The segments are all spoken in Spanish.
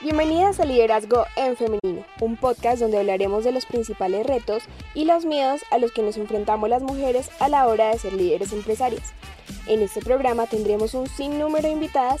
Bienvenidas a Liderazgo en Femenino, un podcast donde hablaremos de los principales retos y los miedos a los que nos enfrentamos las mujeres a la hora de ser líderes empresarias. En este programa tendremos un sinnúmero de invitadas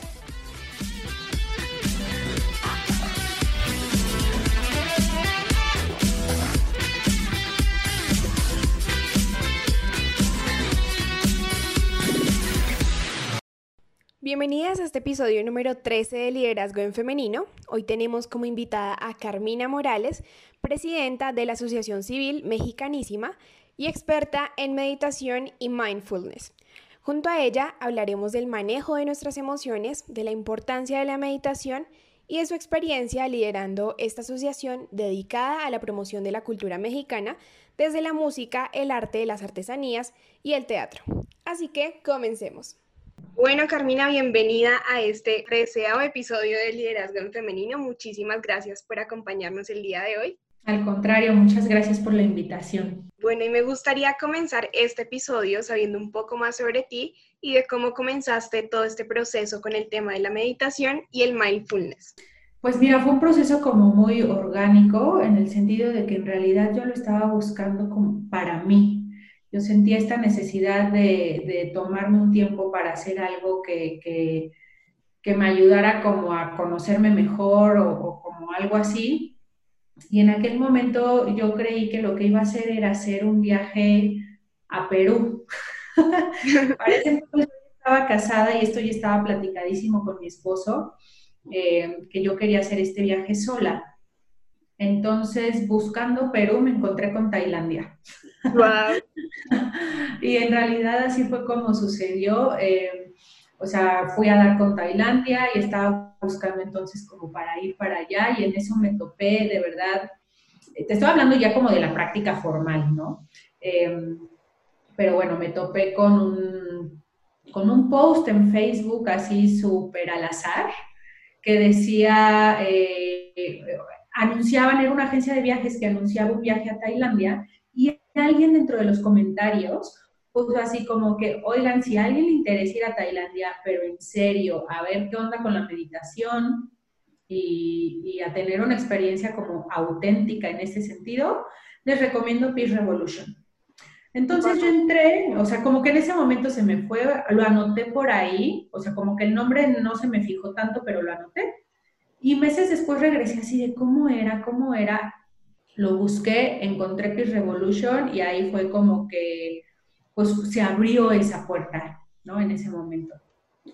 Bienvenidas a este episodio número 13 de Liderazgo en Femenino. Hoy tenemos como invitada a Carmina Morales, presidenta de la Asociación Civil Mexicanísima y experta en meditación y mindfulness. Junto a ella hablaremos del manejo de nuestras emociones, de la importancia de la meditación y de su experiencia liderando esta asociación dedicada a la promoción de la cultura mexicana desde la música, el arte, las artesanías y el teatro. Así que comencemos. Bueno, Carmina, bienvenida a este treceavo episodio de Liderazgo en Femenino. Muchísimas gracias por acompañarnos el día de hoy. Al contrario, muchas gracias por la invitación. Bueno, y me gustaría comenzar este episodio sabiendo un poco más sobre ti y de cómo comenzaste todo este proceso con el tema de la meditación y el mindfulness. Pues mira, fue un proceso como muy orgánico en el sentido de que en realidad yo lo estaba buscando como para mí, yo sentía esta necesidad de, tomarme un tiempo para hacer algo que, me ayudara como a conocerme mejor o, como algo así. Y en aquel momento yo creí que lo que iba a hacer era hacer un viaje a Perú. Parece que estaba casada y esto ya estaba platicadísimo con mi esposo, eh, que yo quería hacer este viaje sola. Entonces, buscando Perú, me encontré con Tailandia. Wow. y en realidad así fue como sucedió. Eh, o sea, fui a dar con Tailandia y estaba buscando entonces como para ir para allá y en eso me topé, de verdad. Te estoy hablando ya como de la práctica formal, ¿no? Em, pero bueno, me topé con un, con un post en Facebook así súper al azar que decía, eh, anunciaban, era una agencia de viajes que anunciaba un viaje a Tailandia y alguien dentro de los comentarios puso así como que, oigan, si a alguien le interesa ir a Tailandia, pero en serio, a ver qué onda con la meditación y, a tener una experiencia como auténtica en ese sentido, les recomiendo Peace Revolution. Entonces yo entré, o sea, como que en ese momento se me fue, lo anoté por ahí, o sea, como que el nombre no se me fijó tanto, pero lo anoté. Y meses después regresé así de cómo era, cómo era. Lo busqué, encontré Peace Revolution y ahí fue como que pues se abrió esa puerta, ¿no? En ese momento.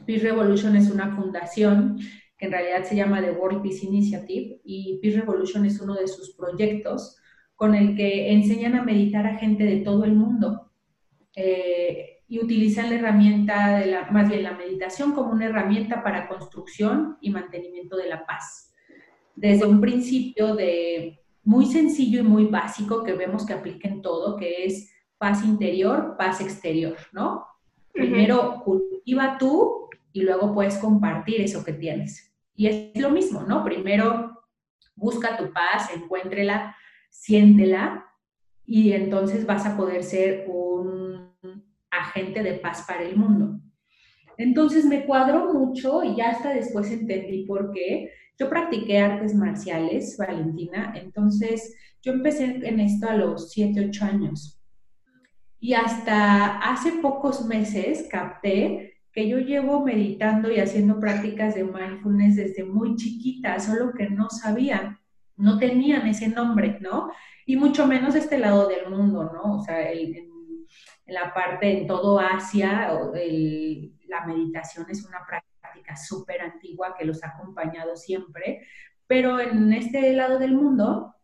Peace Revolution es una fundación que en realidad se llama The World Peace Initiative y Peace Revolution es uno de sus proyectos con el que enseñan a meditar a gente de todo el mundo. Eh, y utilizan la herramienta, de la, más bien la meditación como una herramienta para construcción y mantenimiento de la paz. Desde un principio de muy sencillo y muy básico que vemos que aplica en todo, que es paz interior, paz exterior, ¿no? Primero cultiva tú y luego puedes compartir eso que tienes. Y es lo mismo, ¿no? Primero busca tu paz, encuéntrela, siéntela y entonces vas a poder ser un agente de paz para el mundo. Entonces me cuadró mucho y ya hasta después entendí por qué. Yo practiqué artes marciales, Valentina, entonces yo empecé en esto a los 7, 8 años. Y hasta hace pocos meses capté que yo llevo meditando y haciendo prácticas de mindfulness desde muy chiquita, solo que no sabía, no tenían ese nombre, ¿no? Y mucho menos este lado del mundo, ¿no? O sea, el, en la parte, en todo Asia, la meditación es una práctica súper antigua que los ha acompañado siempre, pero en este lado del mundo,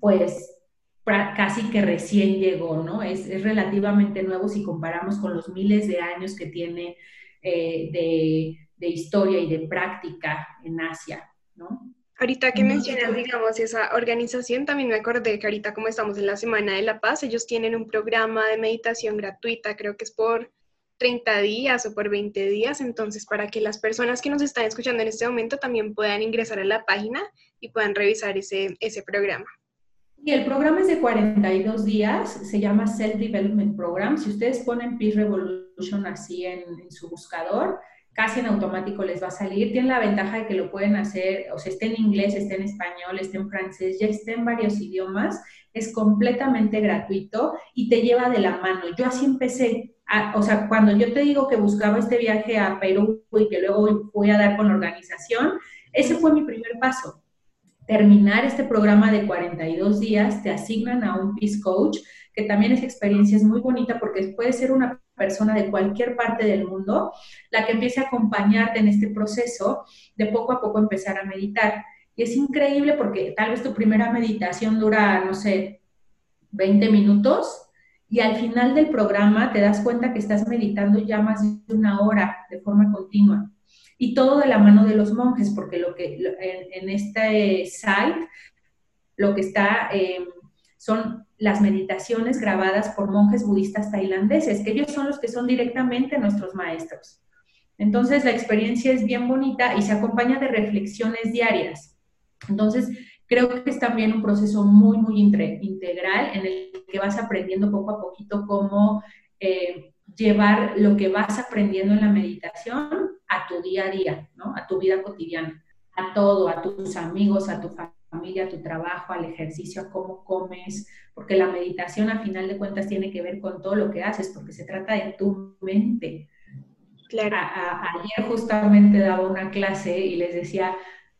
pues casi que recién llegó, ¿no? Es, relativamente nuevo si comparamos con los miles de años que tiene eh, de, de historia y de práctica en Asia. Ahorita que mencionas, digamos, esa organización, también me acordé que ahorita como estamos en la Semana de la Paz, ellos tienen un programa de meditación gratuita, creo que es por 30 días o por 20 días, entonces para que las personas que nos están escuchando en este momento también puedan ingresar a la página y puedan revisar ese, ese programa. Y el programa es de 42 días, se llama Self Development Program. Si ustedes ponen Peace Revolution así en, en su buscador, casi en automático les va a salir. Tiene la ventaja de que lo pueden hacer, o sea, esté en inglés, esté en español, esté en francés, ya esté en varios idiomas. Es completamente gratuito y te lleva de la mano. Yo así empecé. o sea, cuando yo te digo que buscaba este viaje a Perú y que luego voy a dar con la organización, ese fue mi primer paso. Terminar este programa de 42 días, te asignan a un Peace Coach, que también esa experiencia es muy bonita porque puede ser una persona de cualquier parte del mundo, la que empiece a acompañarte en este proceso de poco a poco empezar a meditar. Y es increíble porque tal vez tu primera meditación dura, no sé, 20 minutos y al final del programa te das cuenta que estás meditando ya más de una hora de forma continua. Y todo de la mano de los monjes, porque lo que en, este site lo que está eh, son las meditaciones grabadas por monjes budistas tailandeses, que ellos son los que son directamente nuestros maestros. Entonces, la experiencia es bien bonita y se acompaña de reflexiones diarias. Entonces, creo que es también un proceso muy, muy integral en el que vas aprendiendo poco a poquito cómo eh, llevar lo que vas aprendiendo en la meditación a tu día a día, ¿no? A tu vida cotidiana, a todo, a tus amigos, a tu familia familia, a tu trabajo, al ejercicio, a cómo comes, porque la meditación a final de cuentas tiene que ver con todo lo que haces, porque se trata de tu mente. Claro. ayer justamente daba una clase y les decía,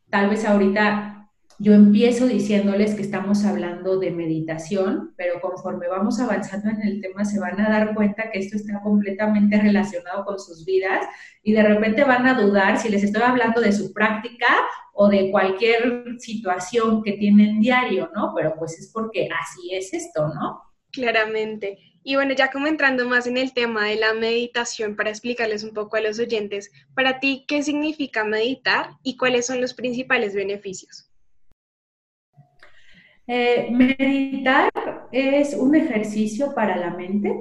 tal vez ahorita yo empiezo diciéndoles que estamos hablando de meditación, pero conforme vamos avanzando en el tema se van a dar cuenta que esto está completamente relacionado con sus vidas y de repente van a dudar si les estoy hablando de su práctica o de cualquier situación que tienen diario, ¿no? Pero pues es porque así es esto, ¿no? Claramente. Y bueno, ya como entrando más en el tema de la meditación, para explicarles un poco a los oyentes, para ti, ¿qué significa meditar y cuáles son los principales beneficios? Eh, meditar es un ejercicio para la mente,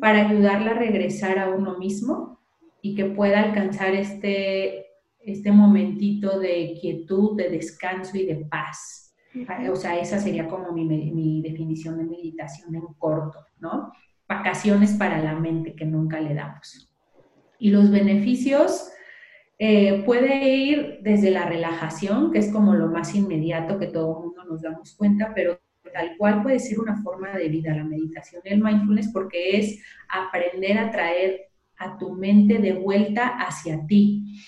para ayudarla a regresar a uno mismo y que pueda alcanzar este este momentito de quietud, de descanso y de paz. O sea, esa sería como mi, definición de meditación en corto, ¿no? Vacaciones para la mente que nunca le damos. Y los beneficios eh, puede ir desde la relajación, que es como lo más inmediato que todo el mundo nos damos cuenta, pero tal cual puede ser una forma de vida la meditación y el mindfulness porque es aprender a traer a tu mente de vuelta hacia ti.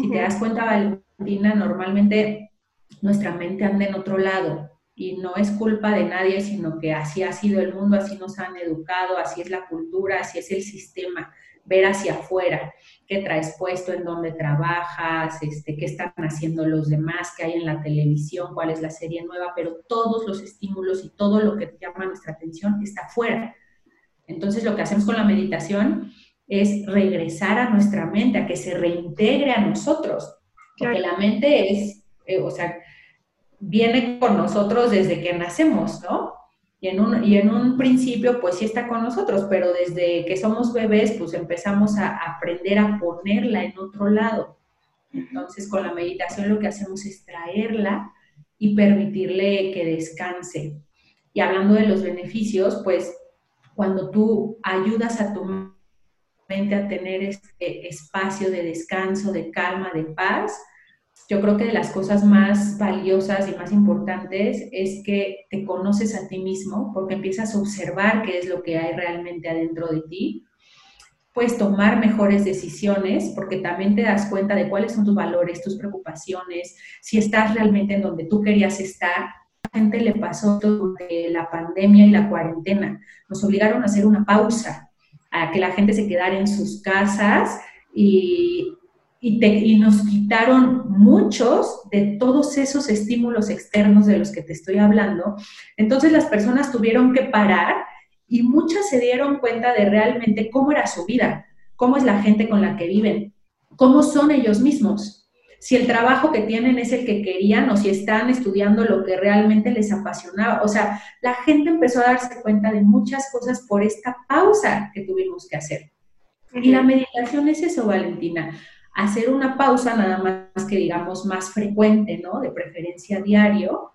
Si te das cuenta, Valentina, normalmente nuestra mente anda en otro lado y no es culpa de nadie, sino que así ha sido el mundo, así nos han educado, así es la cultura, así es el sistema, ver hacia afuera, qué traes puesto, en dónde trabajas, este, qué están haciendo los demás, qué hay en la televisión, cuál es la serie nueva, pero todos los estímulos y todo lo que llama nuestra atención está afuera. Entonces lo que hacemos con la meditación es regresar a nuestra mente, a que se reintegre a nosotros. Porque la mente es, eh, o sea, viene con nosotros desde que nacemos, ¿no? Y en, un, y en un principio, pues sí está con nosotros, pero desde que somos bebés, pues empezamos a aprender a ponerla en otro lado. Entonces, con la meditación lo que hacemos es traerla y permitirle que descanse. Y hablando de los beneficios, pues cuando tú ayudas a tu a tener este espacio de descanso, de calma, de paz, yo creo que de las cosas más valiosas y más importantes es que te conoces a ti mismo porque empiezas a observar qué es lo que hay realmente adentro de ti. Puedes tomar mejores decisiones porque también te das cuenta de cuáles son tus valores, tus preocupaciones, si estás realmente en donde tú querías estar. A la gente le pasó durante la pandemia y la cuarentena. Nos obligaron a hacer una pausa a que la gente se quedara en sus casas y, y, nos quitaron muchos de todos esos estímulos externos de los que te estoy hablando. Entonces las personas tuvieron que parar y muchas se dieron cuenta de realmente cómo era su vida, cómo es la gente con la que viven, cómo son ellos mismos. Si el trabajo que tienen es el que querían o si están estudiando lo que realmente les apasionaba. O sea, la gente empezó a darse cuenta de muchas cosas por esta pausa que tuvimos que hacer. Y la meditación es eso, Valentina, hacer una pausa nada más que digamos más frecuente, ¿no? De preferencia diario,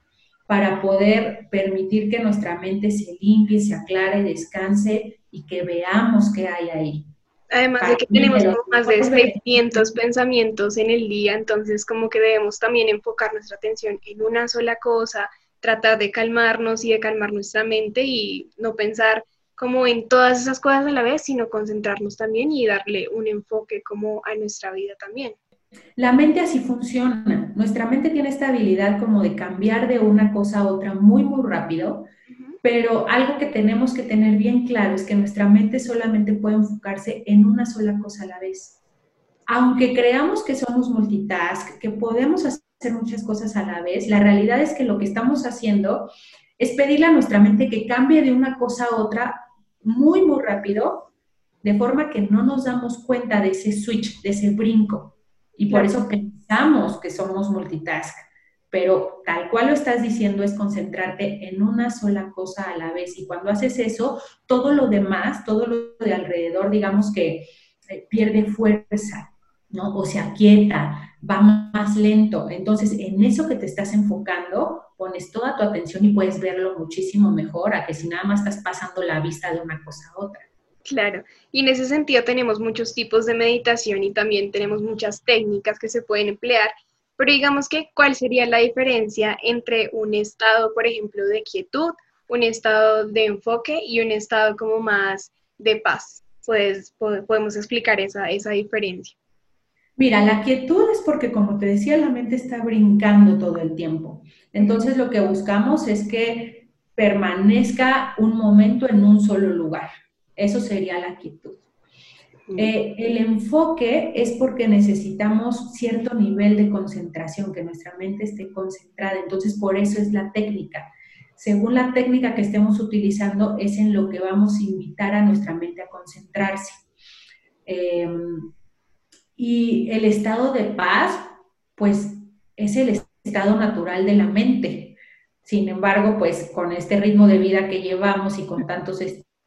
para poder permitir que nuestra mente se limpie, se aclare, descanse y que veamos qué hay ahí. Además de que tenemos más de 600 pensamientos en el día, entonces como que debemos también enfocar nuestra atención en una sola cosa, tratar de calmarnos y de calmar nuestra mente y no pensar como en todas esas cosas a la vez, sino concentrarnos también y darle un enfoque como a nuestra vida también. La mente así funciona. Nuestra mente tiene esta habilidad como de cambiar de una cosa a otra muy, muy rápido pero algo que tenemos que tener bien claro es que nuestra mente solamente puede enfocarse en una sola cosa a la vez. Aunque creamos que somos multitask, que podemos hacer muchas cosas a la vez, la realidad es que lo que estamos haciendo es pedirle a nuestra mente que cambie de una cosa a otra muy, muy rápido, de forma que no nos damos cuenta de ese switch, de ese brinco. Y por eso pensamos que somos multitask pero tal cual lo estás diciendo es concentrarte en una sola cosa a la vez. Y cuando haces eso, todo lo demás, todo lo de alrededor, digamos que eh, pierde fuerza, ¿no? O se aquieta, va más lento. Entonces, en eso que te estás enfocando, pones toda tu atención y puedes verlo muchísimo mejor a que si nada más estás pasando la vista de una cosa a otra. Claro, y en ese sentido tenemos muchos tipos de meditación y también tenemos muchas técnicas que se pueden emplear pero digamos que, ¿cuál sería la diferencia entre un estado, por ejemplo, de quietud, un estado de enfoque y un estado como más de paz? Pues podemos explicar esa, esa diferencia. Mira, la quietud es porque, como te decía, la mente está brincando todo el tiempo. Entonces, lo que buscamos es que permanezca un momento en un solo lugar. Eso sería la quietud. Eh, el enfoque es porque necesitamos cierto nivel de concentración, que nuestra mente esté concentrada. Entonces, por eso es la técnica. Según la técnica que estemos utilizando, es en lo que vamos a invitar a nuestra mente a concentrarse. Em, y el estado de paz, pues es el estado natural de la mente. Sin embargo, pues con este ritmo de vida que llevamos y con tantos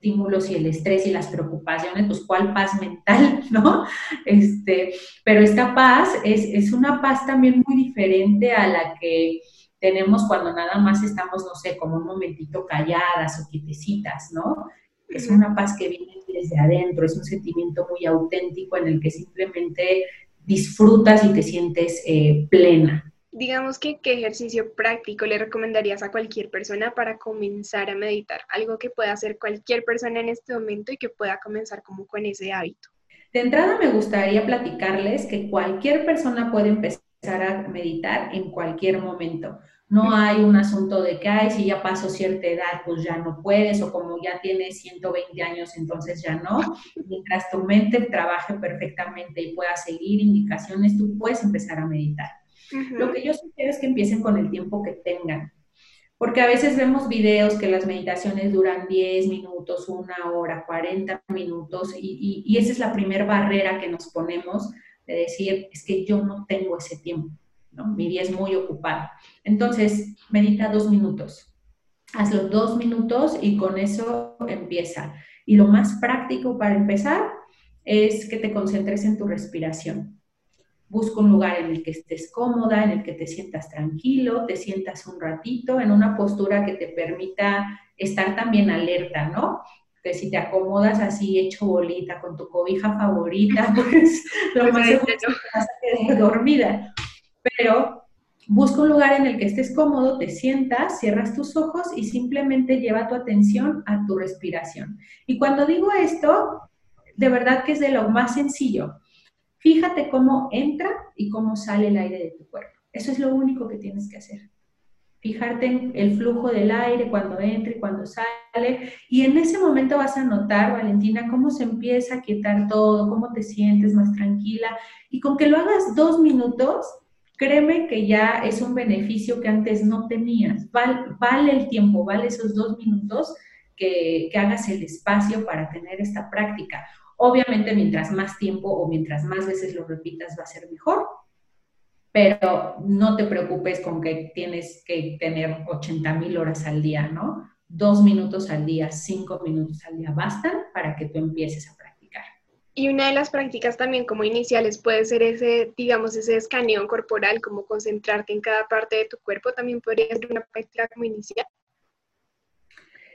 estímulos y el estrés y las preocupaciones, pues cuál paz mental, ¿no? Este, pero esta paz es, es una paz también muy diferente a la que tenemos cuando nada más estamos, no sé, como un momentito calladas o quietecitas, ¿no? Es una paz que viene desde adentro, es un sentimiento muy auténtico en el que simplemente disfrutas y te sientes eh, plena digamos que qué ejercicio práctico le recomendarías a cualquier persona para comenzar a meditar, algo que pueda hacer cualquier persona en este momento y que pueda comenzar como con ese hábito. De entrada me gustaría platicarles que cualquier persona puede empezar a meditar en cualquier momento. No hay un asunto de que, ay, si ya pasó cierta edad, pues ya no puedes, o como ya tienes 120 años, entonces ya no. Mientras tu mente trabaje perfectamente y pueda seguir indicaciones, tú puedes empezar a meditar. Lo que yo sugiero es que empiecen con el tiempo que tengan, porque a veces vemos videos que las meditaciones duran 10 minutos, una hora, 40 minutos, y, esa es la primera barrera que nos ponemos de decir, es que yo no tengo ese tiempo, ¿no? Mi día es muy ocupado. Entonces, medita dos minutos. Hazlo dos minutos y con eso empieza. Y lo más práctico para empezar es que te concentres en tu respiración. Busca un lugar en el que estés cómoda, en el que te sientas tranquilo, te sientas un ratito en una postura que te permita estar también alerta, ¿no? Que si te acomodas así hecho bolita con tu cobija favorita, pues lo más seguro es que vas a quedar dormida. Pero busca un lugar en el que estés cómodo, te sientas, cierras tus ojos y simplemente lleva tu atención a tu respiración. Y cuando digo esto, de verdad que es de lo más sencillo. Fíjate cómo entra y cómo sale el aire de tu cuerpo. Eso es lo único que tienes que hacer. Fijarte en el flujo del aire cuando entra y cuando sale. Y en ese momento vas a notar, Valentina, cómo se empieza a quietar todo, cómo te sientes más tranquila. Y con que lo hagas dos minutos, créeme que ya es un beneficio que antes no tenías. vale el tiempo, vale esos dos minutos que, que hagas el espacio para tener esta práctica. Obviamente, mientras más tiempo o mientras más veces lo repitas, va a ser mejor. pero no te preocupes con que tienes que tener 80 mil horas al día, ¿no? Dos minutos al día, cinco minutos al día bastan para que tú empieces a practicar. Y una de las prácticas también como iniciales puede ser ese, digamos, ese escaneo corporal, como concentrarte en cada parte de tu cuerpo, también podría ser una práctica como inicial.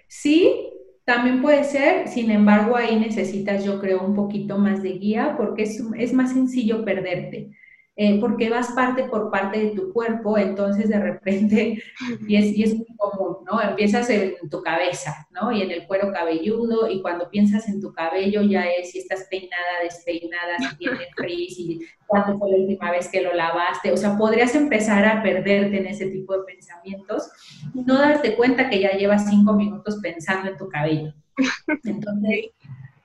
Sí, también puede ser, sin embargo, ahí necesitas, yo creo, un poquito más de guía porque es, es más sencillo perderte. Eh, porque vas parte por parte de tu cuerpo, entonces de repente, y es, y es muy común, ¿no? Empiezas en tu cabeza, ¿no? Y en el cuero cabelludo, y cuando piensas en tu cabello ya es si estás peinada, despeinada, si tiene frizz, y cuándo fue la última vez que lo lavaste, o sea, podrías empezar a perderte en ese tipo de pensamientos, no darte cuenta que ya llevas cinco minutos pensando en tu cabello. Entonces,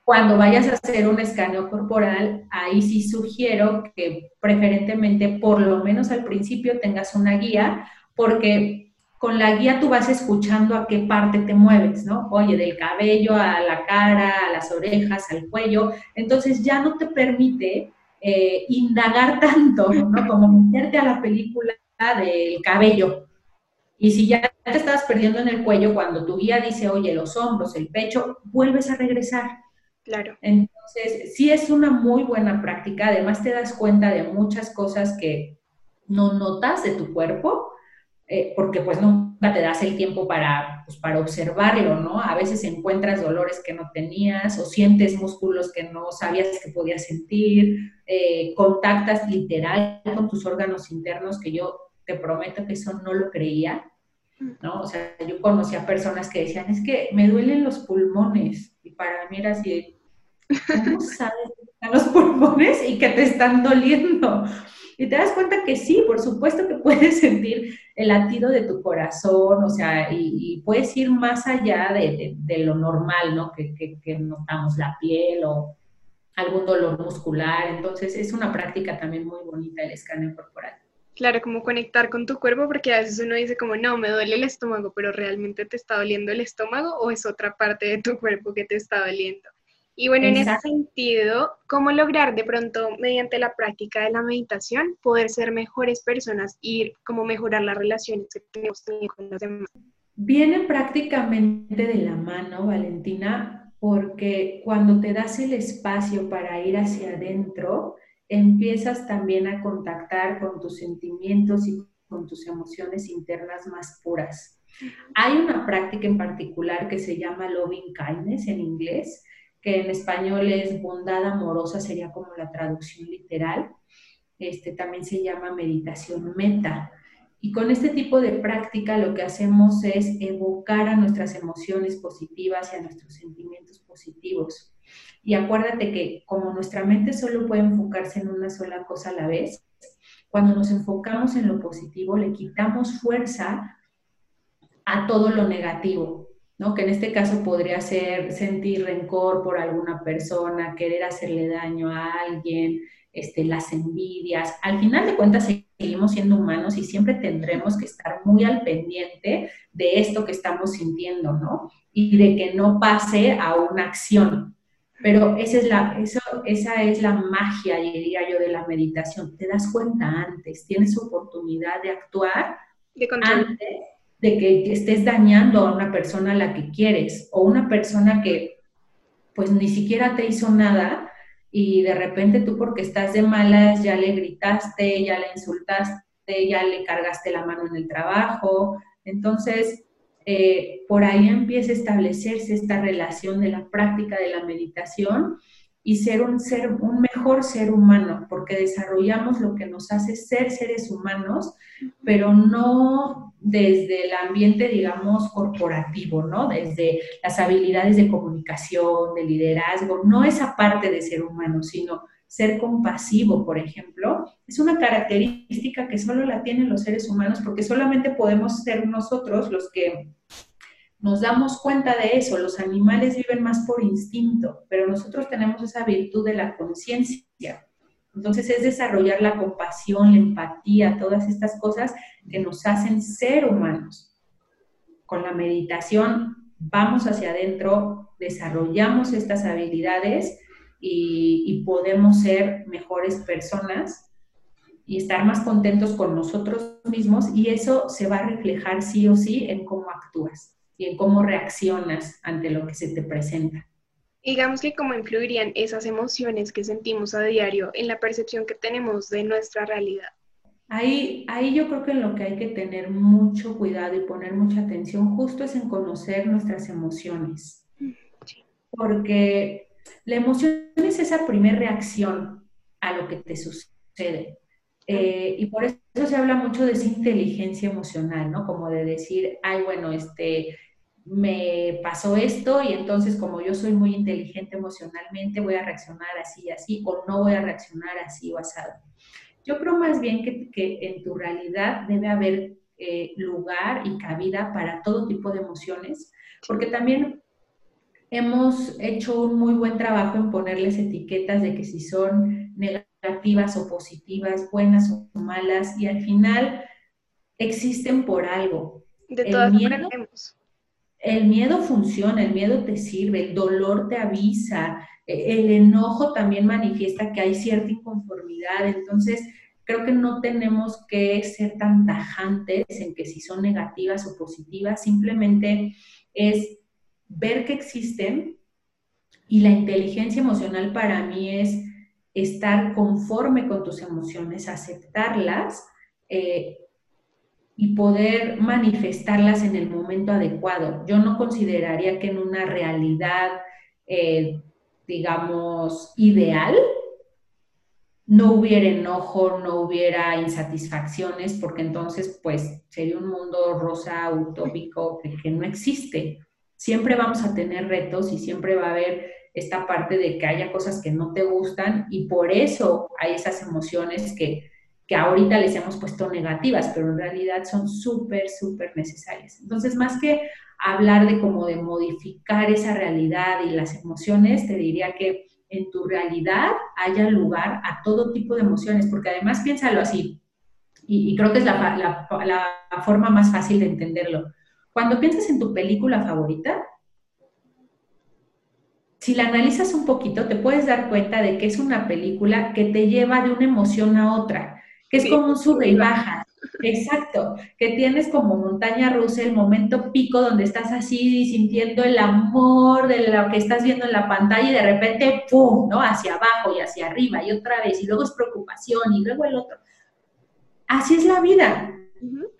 cuando vayas a hacer un escaneo corporal, ahí sí sugiero que preferentemente, por lo menos al principio, tengas una guía, porque con la guía tú vas escuchando a qué parte te mueves, ¿no? Oye, del cabello a la cara, a las orejas, al cuello. Entonces ya no te permite eh, indagar tanto, ¿no? Como meterte a la película del cabello. Y si ya te estabas perdiendo en el cuello, cuando tu guía dice, oye, los hombros, el pecho, vuelves a regresar Claro. Entonces, sí es una muy buena práctica. Además, te das cuenta de muchas cosas que no notas de tu cuerpo, eh, porque pues nunca te das el tiempo para, pues, para observarlo, ¿no? A veces encuentras dolores que no tenías o sientes músculos que no sabías que podías sentir, eh, contactas literal con tus órganos internos, que yo te prometo que eso no lo creía, ¿no? O sea, yo conocía personas que decían, es que me duelen los pulmones, y para mí era así, ¿Cómo sabes que están los pulmones y que te están doliendo? Y te das cuenta que sí, por supuesto que puedes sentir el latido de tu corazón, o sea, y, puedes ir más allá de, lo normal, ¿no? Que, que, notamos la piel o algún dolor muscular. Entonces, es una práctica también muy bonita el escáner corporal. Claro, como conectar con tu cuerpo, porque a veces uno dice como, no, me duele el estómago, pero realmente te está doliendo el estómago o es otra parte de tu cuerpo que te está doliendo. Y bueno, en ese sentido, ¿cómo lograr de pronto, mediante la práctica de la meditación, poder ser mejores personas y cómo mejorar las relaciones que tenemos con los demás? Viene prácticamente de la mano, Valentina, porque cuando te das el espacio para ir hacia adentro, empiezas también a contactar con tus sentimientos y con tus emociones internas más puras. Hay una práctica en particular que se llama loving kindness en inglés, que en español es bondad amorosa, sería como la traducción literal. Este, también se llama meditación meta. Y con este tipo de práctica lo que hacemos es evocar a nuestras emociones positivas y a nuestros sentimientos positivos. Y acuérdate que como nuestra mente solo puede enfocarse en una sola cosa a la vez, cuando nos enfocamos en lo positivo le quitamos fuerza a todo lo negativo. ¿no? Que en este caso podría ser sentir rencor por alguna persona, querer hacerle daño a alguien, este, las envidias. Al final de cuentas seguimos siendo humanos y siempre tendremos que estar muy al pendiente de esto que estamos sintiendo, ¿no? Y de que no pase a una acción. Pero esa es la, eso, esa es la magia, diría yo, de la meditación. Te das cuenta antes, tienes oportunidad de actuar de antes de que estés dañando a una persona a la que quieres o una persona que pues ni siquiera te hizo nada y de repente tú porque estás de malas ya le gritaste, ya le insultaste, ya le cargaste la mano en el trabajo. Entonces, eh, por ahí empieza a establecerse esta relación de la práctica de la meditación y ser un, ser, un mejor ser humano, porque desarrollamos lo que nos hace ser seres humanos, pero no desde el ambiente, digamos, corporativo, ¿no? Desde las habilidades de comunicación, de liderazgo, no esa parte de ser humano, sino ser compasivo, por ejemplo, es una característica que solo la tienen los seres humanos porque solamente podemos ser nosotros los que nos damos cuenta de eso. Los animales viven más por instinto, pero nosotros tenemos esa virtud de la conciencia. Entonces es desarrollar la compasión, la empatía, todas estas cosas que nos hacen ser humanos. Con la meditación vamos hacia adentro, desarrollamos estas habilidades y, podemos ser mejores personas y estar más contentos con nosotros mismos y eso se va a reflejar sí o sí en cómo actúas y en cómo reaccionas ante lo que se te presenta. Digamos que cómo influirían esas emociones que sentimos a diario en la percepción que tenemos de nuestra realidad. Ahí, ahí yo creo que en lo que hay que tener mucho cuidado y poner mucha atención justo es en conocer nuestras emociones. Porque la emoción es esa primera reacción a lo que te sucede. Eh, y por eso se habla mucho de esa inteligencia emocional, ¿no? Como de decir, ay, bueno, este, me pasó esto y entonces como yo soy muy inteligente emocionalmente, voy a reaccionar así y así, o no voy a reaccionar así o asado. Yo creo más bien que, que en tu realidad debe haber eh, lugar y cabida para todo tipo de emociones, porque también hemos hecho un muy buen trabajo en ponerles etiquetas de que si son negativas o positivas, buenas o malas, y al final existen por algo. De todas el miedo, el miedo funciona, el miedo te sirve, el dolor te avisa, e, el enojo también manifiesta que hay cierta inconformidad, entonces creo que no tenemos que ser tan tajantes en que si son negativas o positivas, simplemente es ver que existen y la inteligencia emocional para mí es estar conforme con tus emociones, aceptarlas eh, y poder manifestarlas en el momento adecuado. Yo no consideraría que en una realidad, eh, digamos, ideal, no hubiera enojo, no hubiera insatisfacciones, porque entonces pues sería un mundo rosa utópico que no existe siempre vamos a tener retos y siempre va a haber esta parte de que haya cosas que no te gustan y por eso hay esas emociones que, que ahorita les hemos puesto negativas, pero en realidad son súper, súper necesarias. Entonces, más que hablar de cómo de modificar esa realidad y las emociones, te diría que en tu realidad haya lugar a todo tipo de emociones, porque además piénsalo así, y, creo que es la, forma más fácil de entenderlo cuando piensas en tu película favorita, si la analizas un poquito, te puedes dar cuenta de que es una película que te lleva de una emoción a otra, que es como un sube y baja. Exacto, que tienes como montaña rusa el momento pico donde estás así sintiendo el amor de lo que estás viendo en la pantalla y de repente, ¡pum!, ¿no? Hacia abajo y hacia arriba y otra vez, y luego es preocupación y luego el otro. Así es la vida.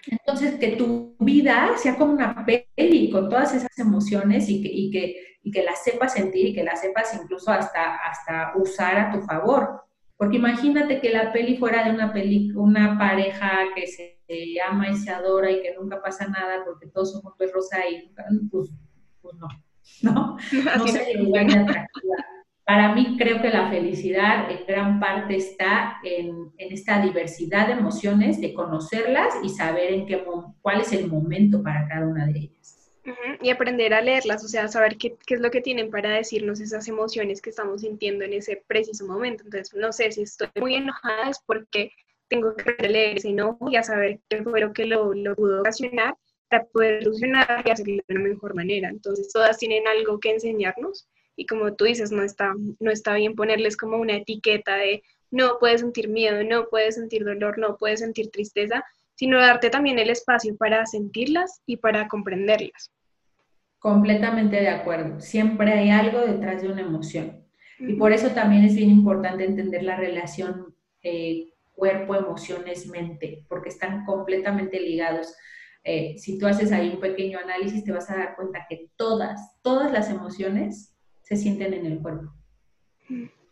Entonces, que tu vida sea como una peli con todas esas emociones y que, y que, y que las sepas sentir y que las sepas incluso hasta, hasta usar a tu favor. Porque imagínate que la peli fuera de una, peli, una pareja que se ama y se adora y que nunca pasa nada porque todos son juntos rosa y pues, pues no, ¿no? No se atractiva para mí creo que la felicidad en gran parte está en, esta diversidad de emociones, de conocerlas y saber en qué, cuál es el momento para cada una de ellas. Y aprender a leerlas, o sea, saber qué, qué, es lo que tienen para decirnos esas emociones que estamos sintiendo en ese preciso momento. Entonces, no sé si estoy muy enojada es porque tengo que leer ese enojo y a saber qué fue lo que lo, lo pudo ocasionar para poder solucionar y hacerlo de una mejor manera. Entonces, todas tienen algo que enseñarnos y como tú dices, no está, no está bien ponerles como una etiqueta de no puedes sentir miedo, no puedes sentir dolor, no puedes sentir tristeza, sino darte también el espacio para sentirlas y para comprenderlas. Completamente de acuerdo. Siempre hay algo detrás de una emoción. Y por eso también es bien importante entender la relación eh, cuerpo, emociones, mente, porque están completamente ligados. Eh, si tú haces ahí un pequeño análisis, te vas a dar cuenta que todas, todas las emociones se sienten en el cuerpo.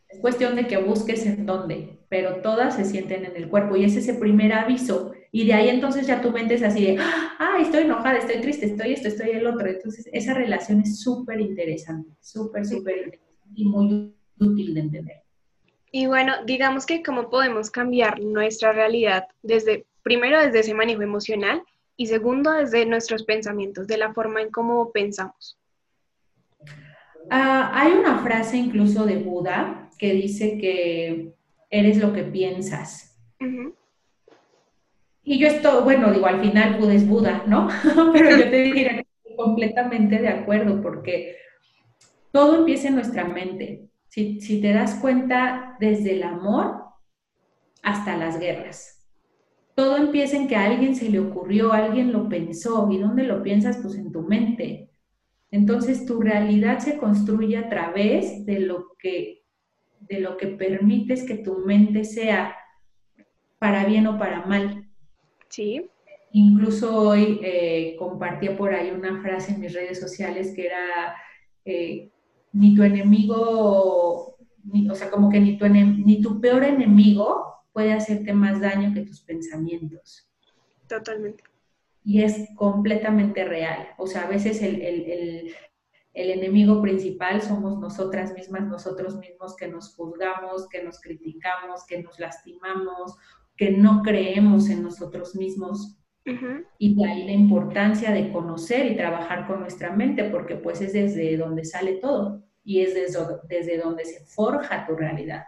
Es cuestión de que busques en dónde, pero todas se sienten en el cuerpo y es ese primer aviso. Y de ahí entonces ya tu mente es así de, ah, estoy enojada, estoy triste, estoy esto, estoy el otro. Entonces esa relación es súper interesante, súper, súper interesante y muy útil de entender. Y bueno, digamos que cómo podemos cambiar nuestra realidad desde, primero desde ese manejo emocional y segundo desde nuestros pensamientos, de la forma en cómo pensamos. Ah, hay una frase incluso de Buda que dice que eres lo que piensas. Y yo estoy, bueno, digo, al final Buda es Buda, ¿no? Pero yo te diría que estoy completamente de acuerdo porque todo empieza en nuestra mente. Si, si te das cuenta, desde el amor, hasta las guerras. Todo empieza en que a alguien se le ocurrió, alguien lo pensó. ¿Y dónde lo piensas? Pues en tu mente. Entonces tu realidad se construye a través de lo que, de lo que permites que tu mente sea para bien o para mal. Sí. Incluso hoy eh, compartía por ahí una frase en mis redes sociales que era, eh, ni tu enemigo, o sea, como que ni tu, ni tu peor enemigo puede hacerte más daño que tus pensamientos. Totalmente. Y es completamente real. O sea, a veces el, el enemigo principal somos nosotras mismas, nosotros mismos que nos juzgamos, que nos criticamos, que nos lastimamos, que no creemos en nosotros mismos y de ahí la importancia de conocer y trabajar con nuestra mente, porque pues es desde donde sale todo y es desde, desde donde se forja tu realidad.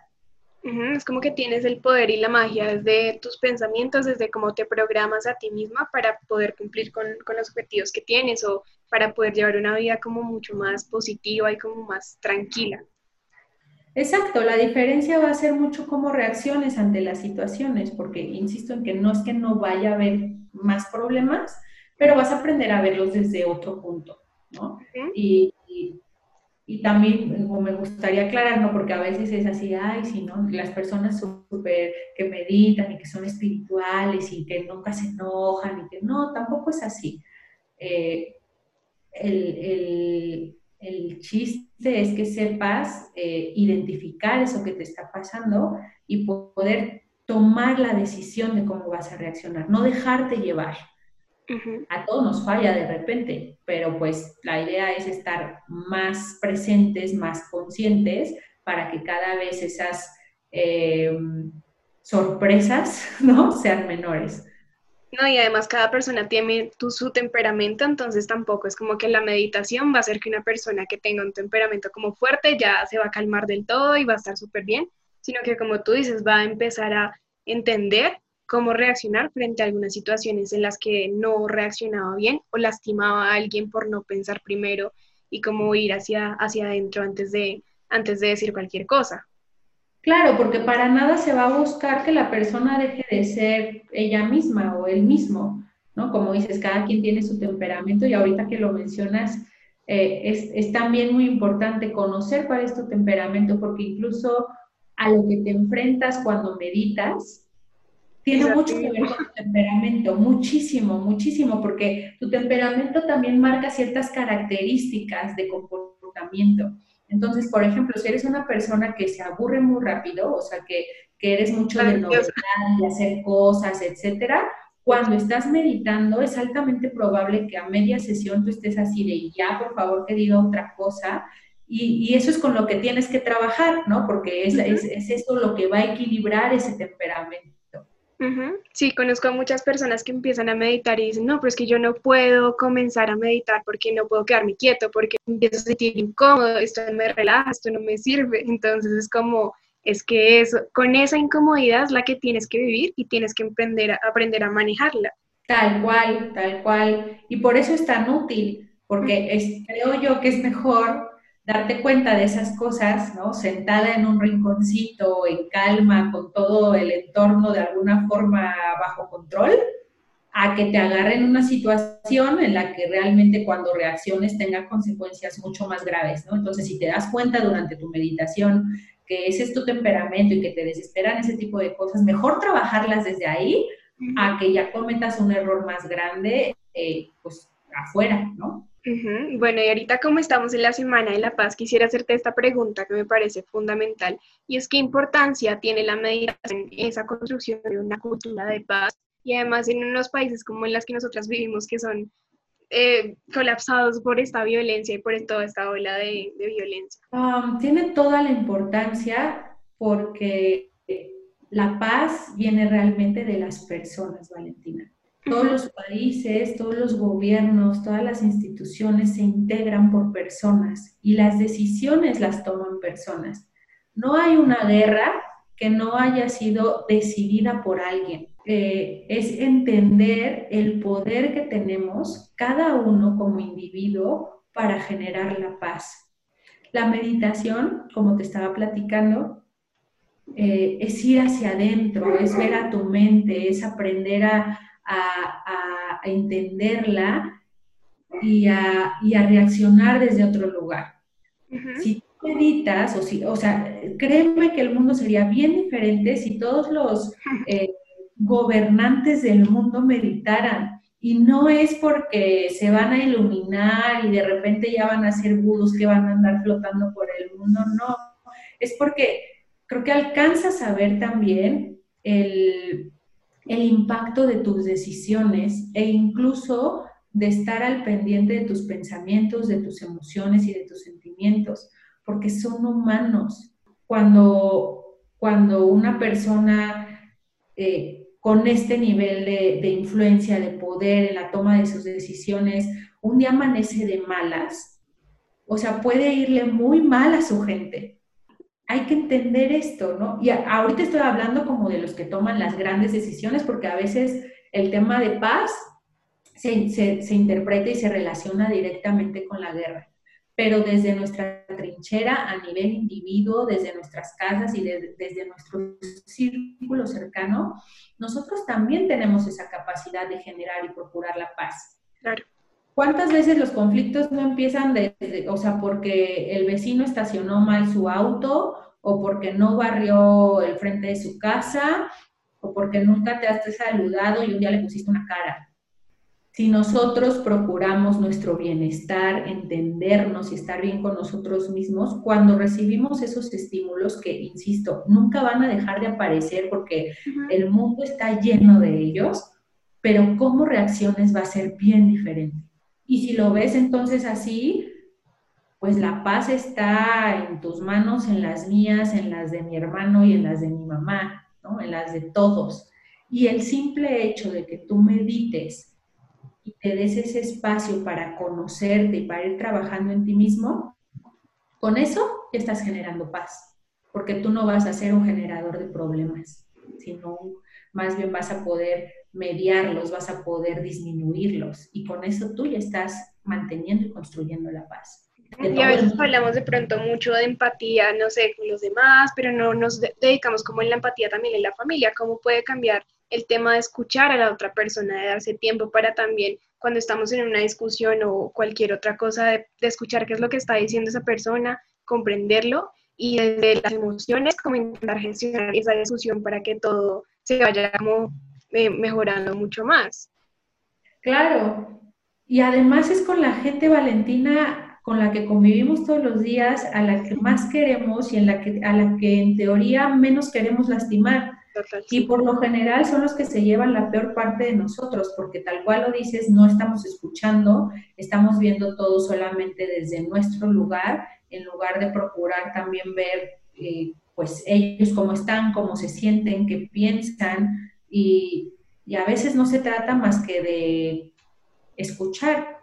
Es como que tienes el poder y la magia desde tus pensamientos, desde cómo te programas a ti misma para poder cumplir con, con, los objetivos que tienes o para poder llevar una vida como mucho más positiva y como más tranquila. Exacto, la diferencia va a ser mucho cómo reacciones ante las situaciones, porque insisto en que no es que no vaya a haber más problemas, pero vas a aprender a verlos desde otro punto, ¿no? y, también me gustaría aclarar, ¿no? Porque a veces es así, ay, si no, las personas súper que meditan y que son espirituales y que nunca se enojan y que no, tampoco es así. Eh, el, chiste es que sepas eh, identificar eso que te está pasando y poder tomar la decisión de cómo vas a reaccionar, no dejarte llevar. A todos nos falla de repente, pero pues la idea es estar más presentes, más conscientes para que cada vez esas em, sorpresas ¿no? sean menores. No, y además cada persona tiene su temperamento, entonces tampoco es como que la meditación va a hacer que una persona que tenga un temperamento como fuerte ya se va a calmar del todo y va a estar súper bien, sino que como tú dices, va a empezar a entender cómo reaccionar frente a algunas situaciones en las que no reaccionaba bien o lastimaba a alguien por no pensar primero y cómo ir hacia, hacia adentro antes de, antes de decir cualquier cosa. Claro, porque para nada se va a buscar que la persona deje de ser ella misma o él mismo, ¿no? Como dices, cada quien tiene su temperamento y ahorita que lo mencionas, eh, es, es, también muy importante conocer cuál es tu temperamento, porque incluso a lo que te enfrentas cuando meditas, tiene mucho que ver con tu temperamento, muchísimo, muchísimo, porque tu temperamento también marca ciertas características de comportamiento. Entonces, por ejemplo, si eres una persona que se aburre muy rápido, o sea, que, que eres mucho de novedad, de hacer cosas, etcétera, cuando estás meditando es altamente probable que a media sesión tú estés así de ya, por favor, que diga otra cosa y, eso es con lo que tienes que trabajar, ¿no? Porque es, es, eso lo que va a equilibrar ese temperamento. Sí, conozco a muchas personas que empiezan a meditar y dicen, no, pero es que yo no puedo comenzar a meditar porque no puedo quedarme quieto, porque empiezo a sentir incómodo, esto no me relaja, esto no me sirve. Entonces es como, es que eso, con esa incomodidad es la que tienes que vivir y tienes que aprender a, aprender a manejarla. Tal cual, tal cual. Y por eso es tan útil, porque es, creo yo que es mejor darte cuenta de esas cosas, ¿no? Sentada en un rinconcito, en calma, con todo el entorno de alguna forma bajo control, a que te agarren una situación en la que realmente cuando reacciones tenga consecuencias mucho más graves, ¿no? Entonces, si te das cuenta durante tu meditación que ese es tu temperamento y que te desesperan ese tipo de cosas, mejor trabajarlas desde ahí a que ya cometas un error más grande, eh, pues afuera, ¿no? Bueno, y ahorita como estamos en la Semana de la Paz, quisiera hacerte esta pregunta que me parece fundamental, y es qué importancia tiene la meditación en esa construcción de una cultura de paz, y además en unos países como en los que nosotras vivimos, que son eh, colapsados por esta violencia y por toda esta ola de, violencia. Um, tiene toda la importancia porque la paz viene realmente de las personas, Valentina. Todos los países, todos los gobiernos, todas las instituciones se integran por personas y las decisiones las toman personas. No hay una guerra que no haya sido decidida por alguien. Eh, es entender el poder que tenemos cada uno como individuo para generar la paz. La meditación, como te estaba platicando, eh, es ir hacia adentro, es ver a tu mente, es aprender a, entenderla y a, reaccionar desde otro lugar. Si tú meditas, o, si, o sea, créeme que el mundo sería bien diferente si todos los eh, gobernantes del mundo meditaran. Y no es porque se van a iluminar y de repente ya van a ser budos que van a andar flotando por el mundo, no. Es porque creo que alcanzas a ver también el, impacto de tus decisiones e incluso de estar al pendiente de tus pensamientos, de tus emociones y de tus sentimientos, porque son humanos. Cuando, cuando una persona eh, con este nivel de, de, influencia, de poder en la toma de sus decisiones, un día amanece de malas, o sea, puede irle muy mal a su gente hay que entender esto, ¿no? Y ahorita estoy hablando como de los que toman las grandes decisiones, porque a veces el tema de paz se, interpreta y se relaciona directamente con la guerra. Pero desde nuestra trinchera, a nivel individuo, desde nuestras casas y desde nuestro círculo cercano, nosotros también tenemos esa capacidad de generar y procurar la paz. Claro. ¿Cuántas veces los conflictos no empiezan desde, o sea, porque el vecino estacionó mal su auto o porque no barrió el frente de su casa o porque nunca te has saludado y un día le pusiste una cara? Si nosotros procuramos nuestro bienestar, entendernos y estar bien con nosotros mismos, cuando recibimos esos estímulos que, insisto, nunca van a dejar de aparecer porque el mundo está lleno de ellos, pero cómo reacciones va a ser bien diferente. Y si lo ves entonces así, pues la paz está en tus manos, en las mías, en las de mi hermano y en las de mi mamá, ¿no? En las de todos. Y el simple hecho de que tú medites y te des ese espacio para conocerte y para ir trabajando en ti mismo, con eso estás generando paz, porque tú no vas a ser un generador de problemas, sino más bien vas a poder mediarlos, vas a poder disminuirlos y con eso tú ya estás manteniendo y construyendo la paz. Y a veces hablamos de pronto mucho de empatía, no sé, con los demás, pero no nos dedicamos como en la empatía también en la familia, cómo puede cambiar el tema de escuchar a la otra persona, de darse tiempo para también cuando estamos en una discusión o cualquier otra cosa, de, escuchar qué es lo que está diciendo esa persona, comprenderlo y desde las emociones como intentar gestionar esa discusión para que todo se vaya como eh, mejorando mucho más. Claro, y además es con la gente, Valentina, con la que convivimos todos los días, a la que más queremos y en la que, a la que en teoría menos queremos lastimar. Y por lo general son los que se llevan la peor parte de nosotros, porque tal cual lo dices, no estamos escuchando, estamos viendo todo solamente desde nuestro lugar, en lugar de procurar también ver, eh, pues ellos cómo están, cómo se sienten, qué piensan, y, a veces no se trata más que de escuchar.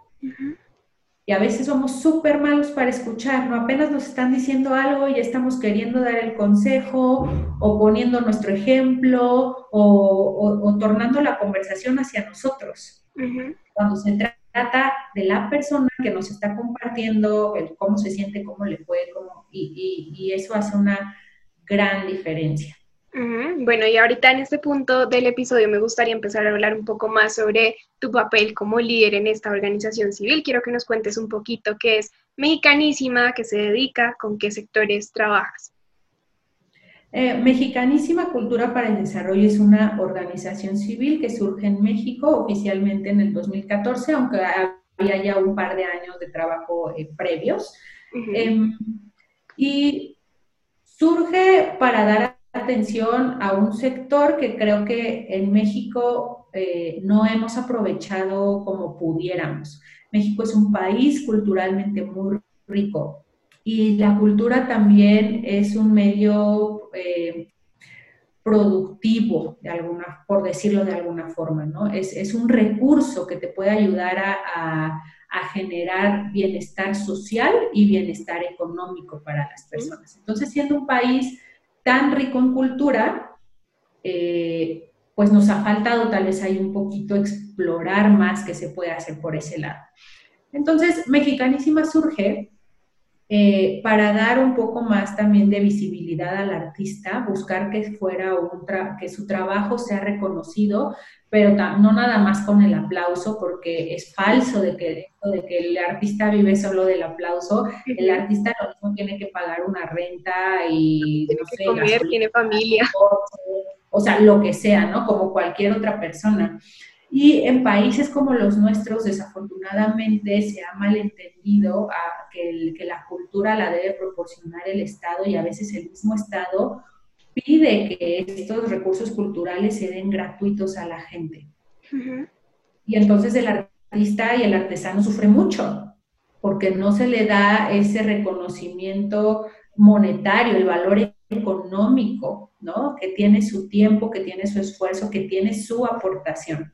Y a veces somos súper malos para escuchar, ¿no? Apenas nos están diciendo algo y estamos queriendo dar el consejo o poniendo nuestro ejemplo o, tornando la conversación hacia nosotros. Cuando se trata de la persona que nos está compartiendo el cómo se siente, cómo le fue, cómo, y eso hace una gran diferencia. Bueno, y ahorita en este punto del episodio me gustaría empezar a hablar un poco más sobre tu papel como líder en esta organización civil. Quiero que nos cuentes un poquito qué es Mexicanísima, qué se dedica, con qué sectores trabajas. Eh, Mexicanísima Cultura para el Desarrollo es una organización civil que surge en México oficialmente en el 2014, aunque había ya un par de años de trabajo eh, previos. Em, y surge para dar atención a un sector que creo que en México eh, no hemos aprovechado como pudiéramos. México es un país culturalmente muy rico y la cultura también es un medio eh, productivo, de alguna, por decirlo de alguna forma, ¿no? Es, un recurso que te puede ayudar a, a generar bienestar social y bienestar económico para las personas. Entonces, siendo un país tan rico en cultura, eh, pues nos ha faltado tal vez hay un poquito explorar más que se puede hacer por ese lado. Entonces, Mexicanísima surge eh, para dar un poco más también de visibilidad al artista, buscar que fuera un que su trabajo sea reconocido, pero no nada más con el aplauso, porque es falso de que, de que el artista vive solo del aplauso. El artista lo mismo tiene que pagar una renta y tiene que comer, tiene familia. O sea, lo que sea, ¿no? Como cualquier otra persona. Y en países como los nuestros, desafortunadamente, se ha malentendido a que, que, la cultura la debe proporcionar el Estado y a veces el mismo Estado pide que estos recursos culturales se den gratuitos a la gente. Y entonces el artista y el artesano sufre mucho porque no se le da ese reconocimiento monetario, el valor económico, ¿no? Que tiene su tiempo, que tiene su esfuerzo, que tiene su aportación.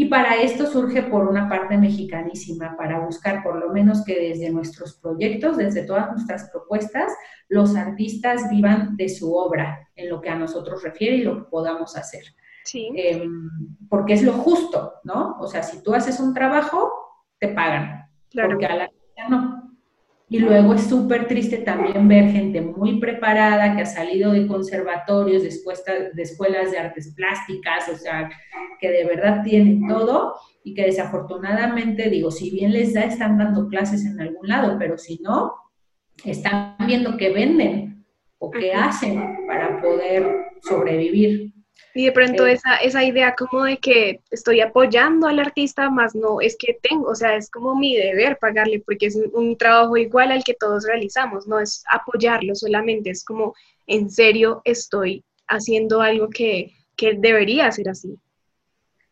Y para esto surge por una parte mexicanísima, para buscar por lo menos que desde nuestros proyectos, desde todas nuestras propuestas, los artistas vivan de su obra en lo que a nosotros refiere y lo que podamos hacer. Sí. Em, porque es lo justo, ¿no? O sea, si tú haces un trabajo, te pagan. Claro. Porque a la no. Y luego es súper triste también ver gente muy preparada que ha salido de conservatorios, de escuelas, de artes plásticas, o sea, que de verdad tienen todo y que desafortunadamente, digo, si bien les da, están dando clases en algún lado, pero si no, están viendo qué venden o qué hacen para poder sobrevivir. Y de pronto eh, esa, esa idea como de que estoy apoyando al artista, más no es que tengo, o sea, es como mi deber pagarle, porque es un trabajo igual al que todos realizamos, no es apoyarlo solamente, es como en serio estoy haciendo algo que, que debería ser así.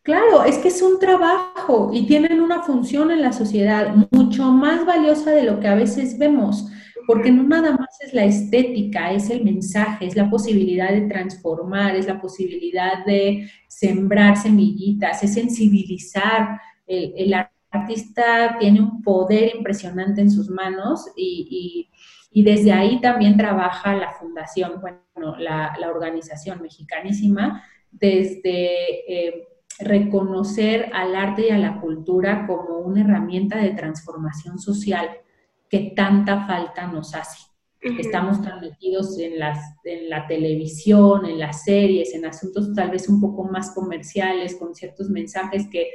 Claro, es que es un trabajo y tienen una función en la sociedad mucho más valiosa de lo que a veces vemos porque no nada más es la estética, es el mensaje, es la posibilidad de transformar, es la posibilidad de sembrar semillitas, es sensibilizar. El, artista tiene un poder impresionante en sus manos y, desde ahí también trabaja la fundación, bueno, la, organización mexicanísima, desde... Eh, reconocer al arte y a la cultura como una herramienta de transformación social que tanta falta nos hace. Estamos tan metidos en, las, en la televisión, en las series, en asuntos tal vez un poco más comerciales, con ciertos mensajes que,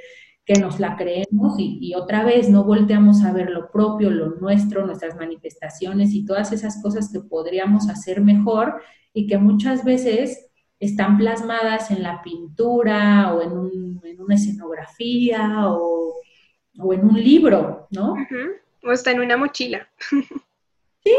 que nos la creemos y, y, otra vez no volteamos a ver lo propio, lo nuestro, nuestras manifestaciones y todas esas cosas que podríamos hacer mejor y que muchas veces están plasmadas en la pintura o en, un, en una escenografía o, o, en un libro, ¿no? O está en una mochila. Sí,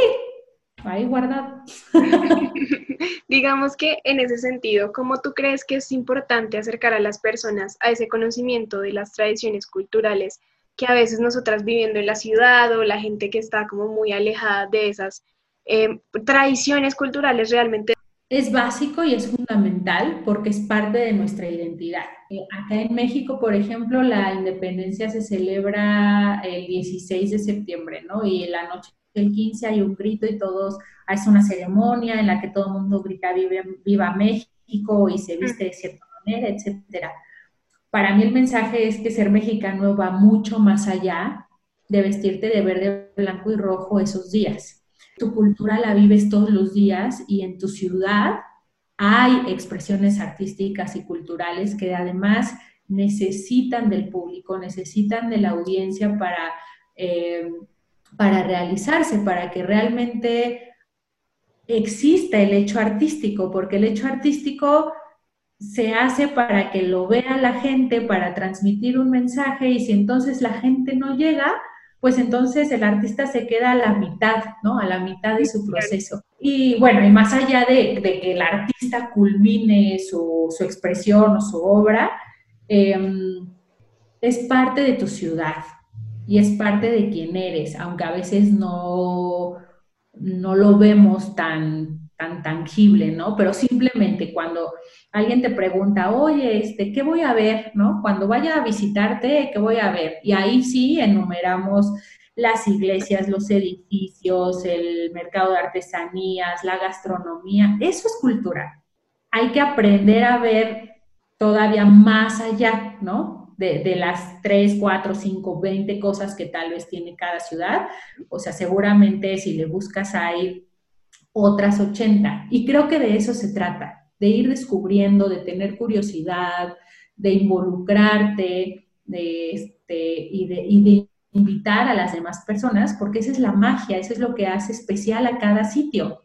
ahí guardado. Digamos que en ese sentido, ¿cómo tú crees que es importante acercar a las personas a ese conocimiento de las tradiciones culturales que a veces nosotras viviendo en la ciudad o la gente que está como muy alejada de esas eh, tradiciones culturales realmente es básico y es fundamental porque es parte de nuestra identidad. Eh, acá en México, por ejemplo, la independencia se celebra el 16 de septiembre, ¿no? Y en la noche del 15 hay un grito y todos, es una ceremonia en la que todo el mundo grita viva, México y se viste de cierta manera, etcétera. Para mí el mensaje es que ser mexicano va mucho más allá de vestirte de verde, blanco y rojo esos días tu cultura la vives todos los días y en tu ciudad hay expresiones artísticas y culturales que además necesitan del público, necesitan de la audiencia para, eh, para realizarse, para que realmente exista el hecho artístico, porque el hecho artístico se hace para que lo vea la gente, para transmitir un mensaje y si entonces la gente no llega, pues entonces el artista se queda a la mitad, ¿no? A la mitad de su proceso. Y bueno, y más allá de, que el artista culmine su, expresión o su obra, em, es parte de tu ciudad y es parte de quién eres, aunque a veces no, no lo vemos tan, tan tangible, ¿no? Pero simplemente cuando alguien te pregunta, oye, este, ¿qué voy a ver, no? Cuando vaya a visitarte, ¿qué voy a ver? Y ahí sí enumeramos las iglesias, los edificios, el mercado de artesanías, la gastronomía, eso es cultura. Hay que aprender a ver todavía más allá, ¿no? De, de, las 3, 4, 5, 20 cosas que tal vez tiene cada ciudad. O sea, seguramente si le buscas hay otras 80. Y creo que de eso se trata, de ir descubriendo, de tener curiosidad, de involucrarte de, este, y, de, y de invitar a las demás personas, porque esa es la magia, eso es lo que hace especial a cada sitio.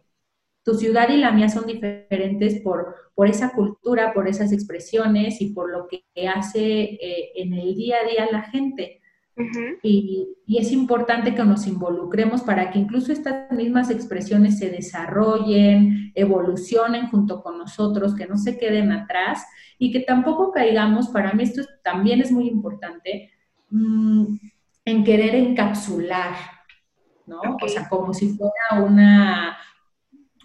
Tu ciudad y la mía son diferentes por, por esa cultura, por esas expresiones y por lo que hace eh, en el día a día la gente. Y, y, es importante que nos involucremos para que incluso estas mismas expresiones se desarrollen, evolucionen junto con nosotros, que no se queden atrás y que tampoco caigamos, para mí esto también es muy importante, mmm, en querer encapsular, ¿no? O sea, como si fuera una,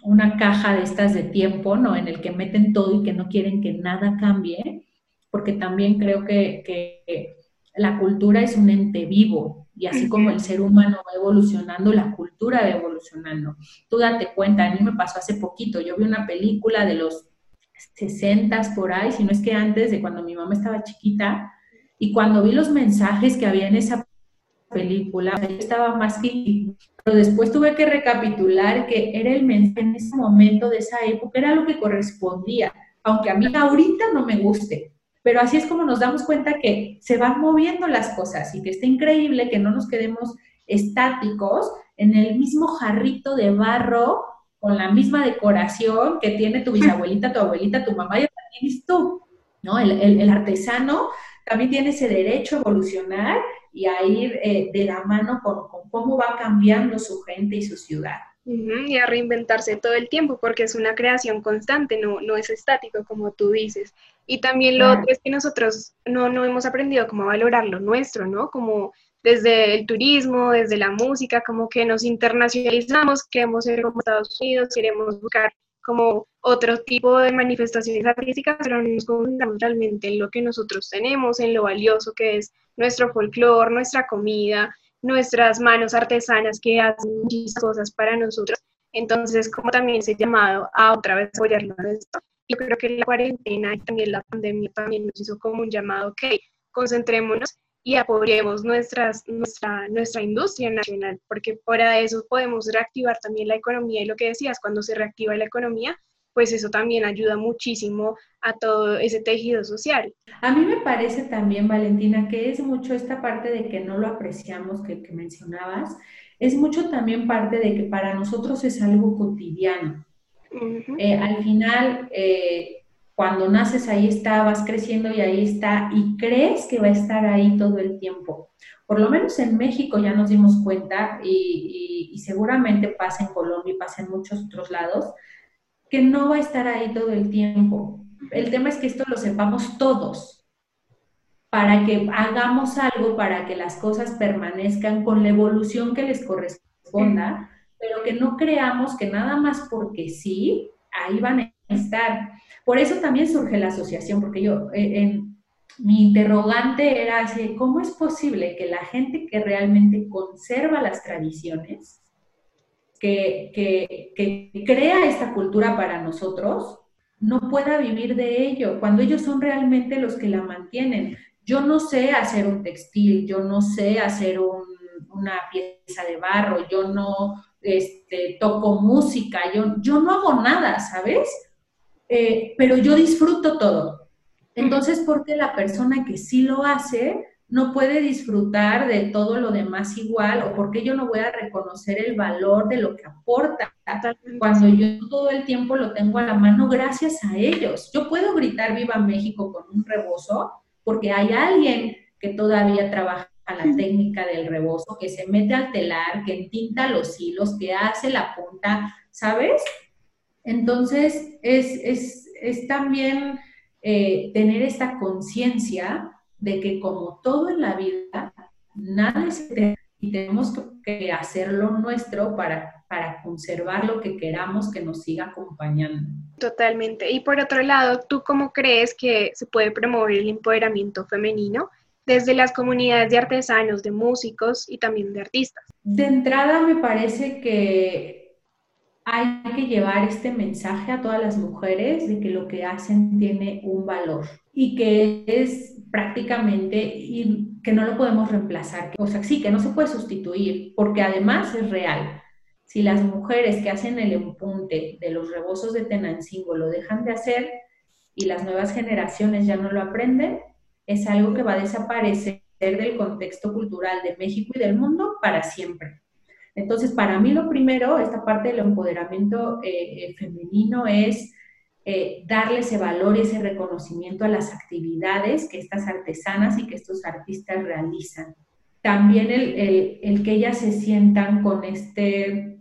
una caja de estas de tiempo, ¿no? En el que meten todo y que no quieren que nada cambie, porque también creo que, que la cultura es un ente vivo y así como el ser humano va evolucionando, la cultura va evolucionando. Tú date cuenta, a mí me pasó hace poquito, yo vi una película de los 60 por ahí, si no es que antes de cuando mi mamá estaba chiquita, y cuando vi los mensajes que había en esa película, yo estaba más que... Pero después tuve que recapitular que era el mensaje en ese momento de esa época, era lo que correspondía, aunque a mí ahorita no me guste. Pero así es como nos damos cuenta que se van moviendo las cosas y que está increíble que no nos quedemos estáticos en el mismo jarrito de barro con la misma decoración que tiene tu bisabuelita, tu abuelita, tu mamá y también tú. ¿no? El, el, el artesano también tiene ese derecho a evolucionar y a ir eh, de la mano con, con, cómo va cambiando su gente y su ciudad. y a reinventarse todo el tiempo, porque es una creación constante, no, no es estático, como tú dices. Y también lo otro es que nosotros no, no hemos aprendido cómo valorar lo nuestro, ¿no? Como desde el turismo, desde la música, como que nos internacionalizamos, queremos ser como Estados Unidos, queremos buscar como otro tipo de manifestaciones artísticas, pero no nos concentramos realmente en lo que nosotros tenemos, en lo valioso que es nuestro folclore, nuestra comida, nuestras manos artesanas que hacen muchas cosas para nosotros. Entonces, como también se ha llamado a otra vez apoyarlo en esto. Yo creo que la cuarentena y también la pandemia también nos hizo como un llamado, ok, concentrémonos y apoyemos nuestras, nuestra, nuestra industria nacional, porque para eso podemos reactivar también la economía y lo que decías, cuando se reactiva la economía, pues eso también ayuda muchísimo a todo ese tejido social. A mí me parece también, Valentina, que es mucho esta parte de que no lo apreciamos, que, que mencionabas, es mucho también parte de que para nosotros es algo cotidiano. Eh, al final, eh, cuando naces ahí está, vas creciendo y ahí está, y crees que va a estar ahí todo el tiempo. Por lo menos en México ya nos dimos cuenta, y, y seguramente pasa en Colombia y pasa en muchos otros lados, que no va a estar ahí todo el tiempo. El tema es que esto lo sepamos todos, para que hagamos algo, para que las cosas permanezcan con la evolución que les corresponda, pero que no creamos que nada más porque sí, ahí van a estar. Por eso también surge la asociación, porque yo, eh, en, mi interrogante era así, ¿cómo es posible que la gente que realmente conserva las tradiciones, que, que, que, crea esta cultura para nosotros, no pueda vivir de ello, cuando ellos son realmente los que la mantienen. Yo no sé hacer un textil, yo no sé hacer un, una pieza de barro, yo no este, toco música, yo, yo no hago nada, ¿sabes? Eh, pero yo disfruto todo. Entonces, ¿por qué la persona que sí lo hace no puede disfrutar de todo lo demás igual o por qué yo no voy a reconocer el valor de lo que aporta cuando yo todo el tiempo lo tengo a la mano gracias a ellos. Yo puedo gritar viva México con un rebozo porque hay alguien que todavía trabaja la técnica del rebozo, que se mete al telar, que entinta los hilos, que hace la punta, ¿sabes? Entonces, es, es, es también eh, tener esta conciencia de que como todo en la vida, nada es y tenemos que hacerlo nuestro para, para conservar lo que queramos que nos siga acompañando. Totalmente. Y por otro lado, ¿tú cómo crees que se puede promover el empoderamiento femenino desde las comunidades de artesanos, de músicos y también de artistas? De entrada me parece que hay que llevar este mensaje a todas las mujeres de que lo que hacen tiene un valor y que es prácticamente y que no lo podemos reemplazar. O sea, sí, que no se puede sustituir, porque además es real. Si las mujeres que hacen el empunte de los rebozos de Tenancingo lo dejan de hacer y las nuevas generaciones ya no lo aprenden, es algo que va a desaparecer del contexto cultural de México y del mundo para siempre. Entonces, para mí lo primero, esta parte del empoderamiento eh, eh, femenino es eh, darle ese valor y ese reconocimiento a las actividades que estas artesanas y que estos artistas realizan. También el, el, que ellas se sientan con este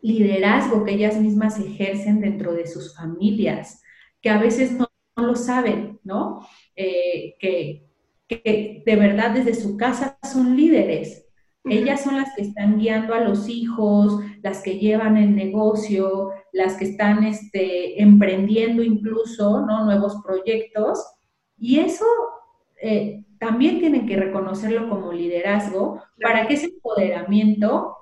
liderazgo que ellas mismas ejercen dentro de sus familias, que a veces no, lo saben, ¿no? Que, que de verdad desde su casa son líderes. Ellas son las que están guiando a los hijos, las que llevan el negocio, las que están este, emprendiendo incluso ¿no? nuevos proyectos. Y eso eh, también tienen que reconocerlo como liderazgo para que ese empoderamiento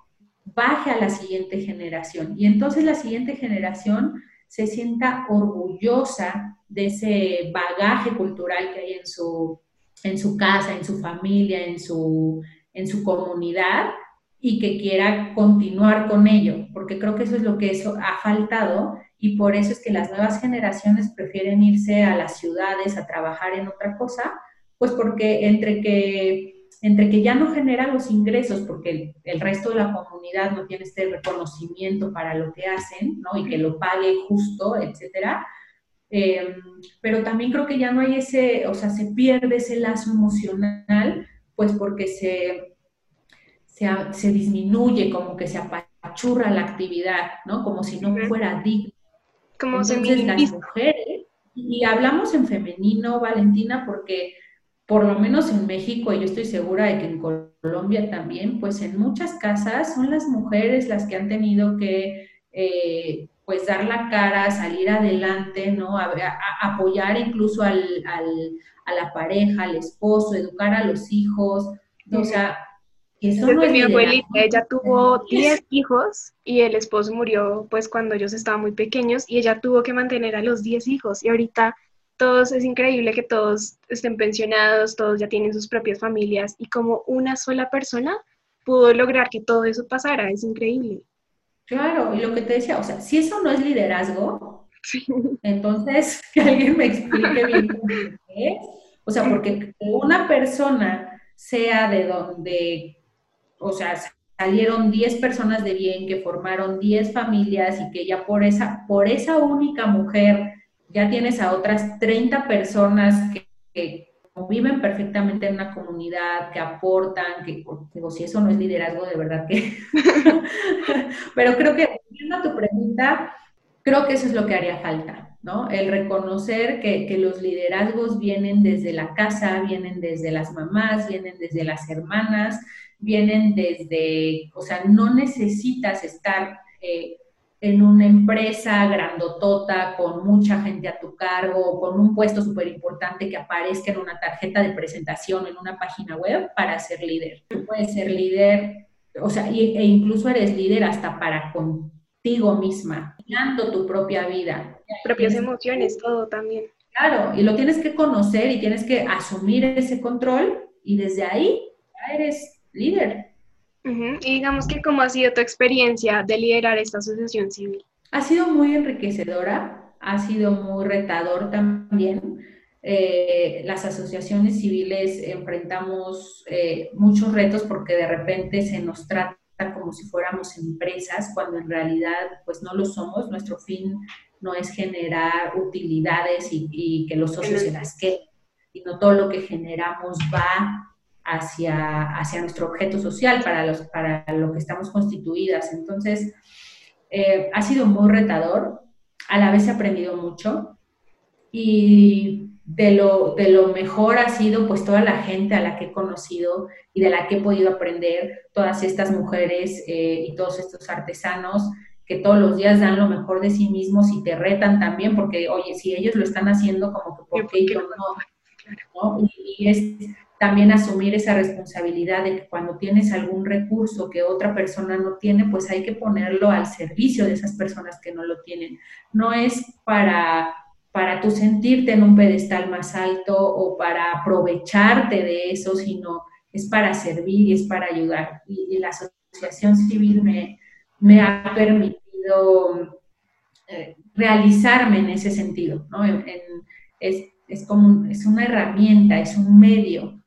baje a la siguiente generación. Y entonces la siguiente generación se sienta orgullosa de ese bagaje cultural que hay en su, en su casa, en su familia, en su, en su comunidad y que quiera continuar con ello, porque creo que eso es lo que eso ha faltado y por eso es que las nuevas generaciones prefieren irse a las ciudades a trabajar en otra cosa, pues porque entre que entre que ya no generan los ingresos porque el, el, resto de la comunidad no tiene este reconocimiento para lo que hacen, ¿no? Y que lo pague justo, etcétera, Em, pero también creo que ya no hay ese, o sea, se pierde ese lazo emocional, pues porque se, se, disminuye, como que se apachurra la actividad, ¿no? Como si no fuera digno. Como Entonces, las mujeres, y hablamos en femenino, Valentina, porque por lo menos en México, y yo estoy segura de que en Colombia también, pues en muchas casas son las mujeres las que han tenido que eh, pues dar la cara, salir adelante, ¿no? apoyar incluso al, a la pareja, al esposo, educar a los hijos, o sea, eso no es mi abuelita, ella tuvo 10 hijos y el esposo murió pues cuando ellos estaban muy pequeños y ella tuvo que mantener a los 10 hijos y ahorita todos, es increíble que todos estén pensionados, todos ya tienen sus propias familias y como una sola persona pudo lograr que todo eso pasara, es increíble. Claro, y lo que te decía, o sea, si eso no es liderazgo, entonces que alguien me explique bien cómo es. O sea, porque una persona sea de donde, o sea, salieron 10 personas de bien, que formaron 10 familias y que ya por esa, por esa única mujer ya tienes a otras 30 personas que, que viven perfectamente en una comunidad, que aportan, que digo, si eso no es liderazgo, de verdad que... Pero creo que, a tu pregunta, creo que eso es lo que haría falta, ¿no? El reconocer que, que, los liderazgos vienen desde la casa, vienen desde las mamás, vienen desde las hermanas, vienen desde, o sea, no necesitas estar... Eh, en una empresa grandotota con mucha gente a tu cargo, con un puesto súper importante que aparezca en una tarjeta de presentación, en una página web para ser líder. Tú puedes ser líder, o sea, e incluso eres líder hasta para contigo misma, guiando tu propia vida. Propias emociones, todo también. Claro, y lo tienes que conocer y tienes que asumir ese control y desde ahí ya eres líder. Y digamos que cómo ha sido tu experiencia de liderar esta asociación civil. Ha sido muy enriquecedora, ha sido muy retador también. Eh, las asociaciones civiles enfrentamos eh, muchos retos porque de repente se nos trata como si fuéramos empresas, cuando en realidad pues no lo somos. Nuestro fin no es generar utilidades y, y que los socios se las queden, sino todo lo que generamos va hacia, hacia nuestro objeto social, para, los, para lo que estamos constituidas. Entonces, eh, ha sido muy retador, a la vez he aprendido mucho y de lo, de lo mejor ha sido pues toda la gente a la que he conocido y de la que he podido aprender, todas estas mujeres eh, y todos estos artesanos que todos los días dan lo mejor de sí mismos y te retan también, porque oye, si ellos lo están haciendo, como que por qué yo no, ¿no? Y, es también asumir esa responsabilidad de que cuando tienes algún recurso que otra persona no tiene, pues hay que ponerlo al servicio de esas personas que no lo tienen. No es para para tú sentirte en un pedestal más alto o para aprovecharte de eso, sino es para servir y es para ayudar. Y, la asociación civil me, me ha permitido eh, realizarme en ese sentido, ¿no? es, es, como es una herramienta, es un medio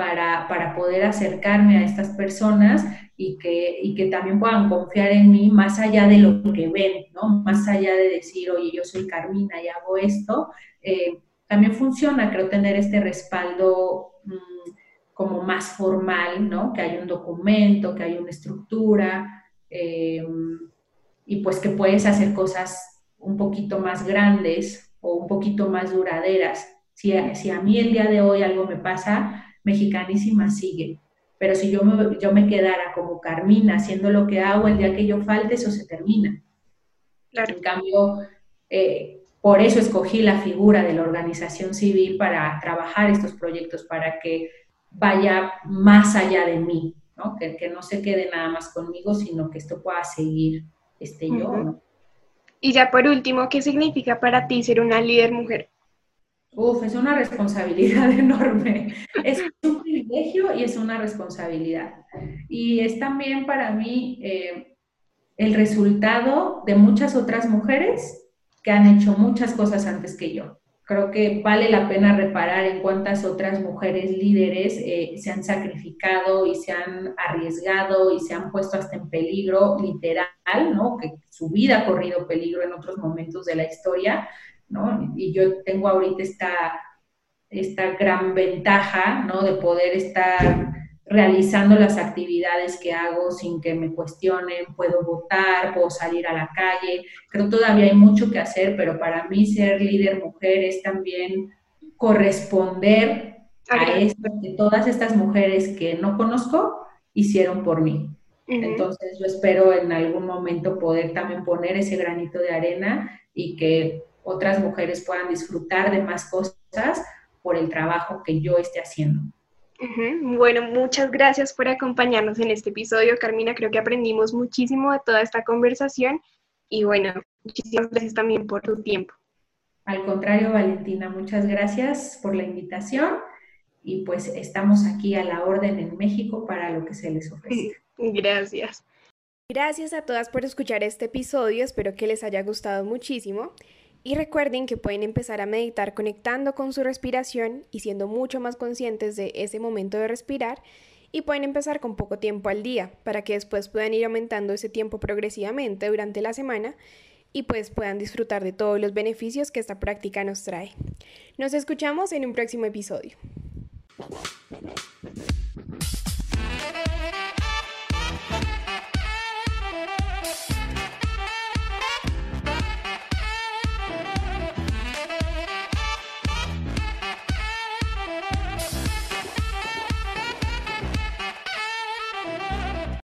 para, para, poder acercarme a estas personas y que, y que también puedan confiar en mí más allá de lo que ven, ¿no? Más allá de decir, oye, yo soy Carmina y hago esto, eh, también funciona, creo, tener este respaldo mm, como más formal, ¿no? Que hay un documento, que hay una estructura, eh, y pues que puedes hacer cosas un poquito más grandes o un poquito más duraderas. Si si a mí el día de hoy algo me pasa, Mexicanísima sigue. Pero si yo me, yo me quedara como Carmina haciendo lo que hago, el día que yo falte, eso se termina. Claro. En cambio, eh, por eso escogí la figura de la organización civil para trabajar estos proyectos, para que vaya más allá de mí, ¿no? Que, que no se quede nada más conmigo, sino que esto pueda seguir este, yo. Y ya por último, ¿qué significa para ti ser una líder mujer? Uf, es una responsabilidad enorme. Es un privilegio y es una responsabilidad. Y es también para mí eh, el resultado de muchas otras mujeres que han hecho muchas cosas antes que yo. Creo que vale la pena reparar en cuántas otras mujeres líderes eh, se han sacrificado y se han arriesgado y se han puesto hasta en peligro literal, ¿no? Que su vida ha corrido peligro en otros momentos de la historia, ¿no? Y yo tengo ahorita esta, esta gran ventaja, ¿no? De poder estar realizando las actividades que hago sin que me cuestionen, puedo votar, puedo salir a la calle. Creo todavía hay mucho que hacer, pero para mí ser líder mujer es también corresponder a esto que todas estas mujeres que no conozco hicieron por mí. Entonces yo espero en algún momento poder también poner ese granito de arena y que otras mujeres puedan disfrutar de más cosas por el trabajo que yo esté haciendo. Bueno, muchas gracias por acompañarnos en este episodio, Carmina. Creo que aprendimos muchísimo de toda esta conversación y bueno, muchísimas gracias también por tu tiempo. Al contrario, Valentina, muchas gracias por la invitación y pues estamos aquí a la orden en México para lo que se les ofrezca. Gracias. Gracias a todas por escuchar este episodio, espero que les haya gustado muchísimo. Y recuerden que pueden empezar a meditar conectando con su respiración y siendo mucho más conscientes de ese momento de respirar y pueden empezar con poco tiempo al día para que después puedan ir aumentando ese tiempo progresivamente durante la semana y pues puedan disfrutar de todos los beneficios que esta práctica nos trae. Nos escuchamos en un próximo episodio.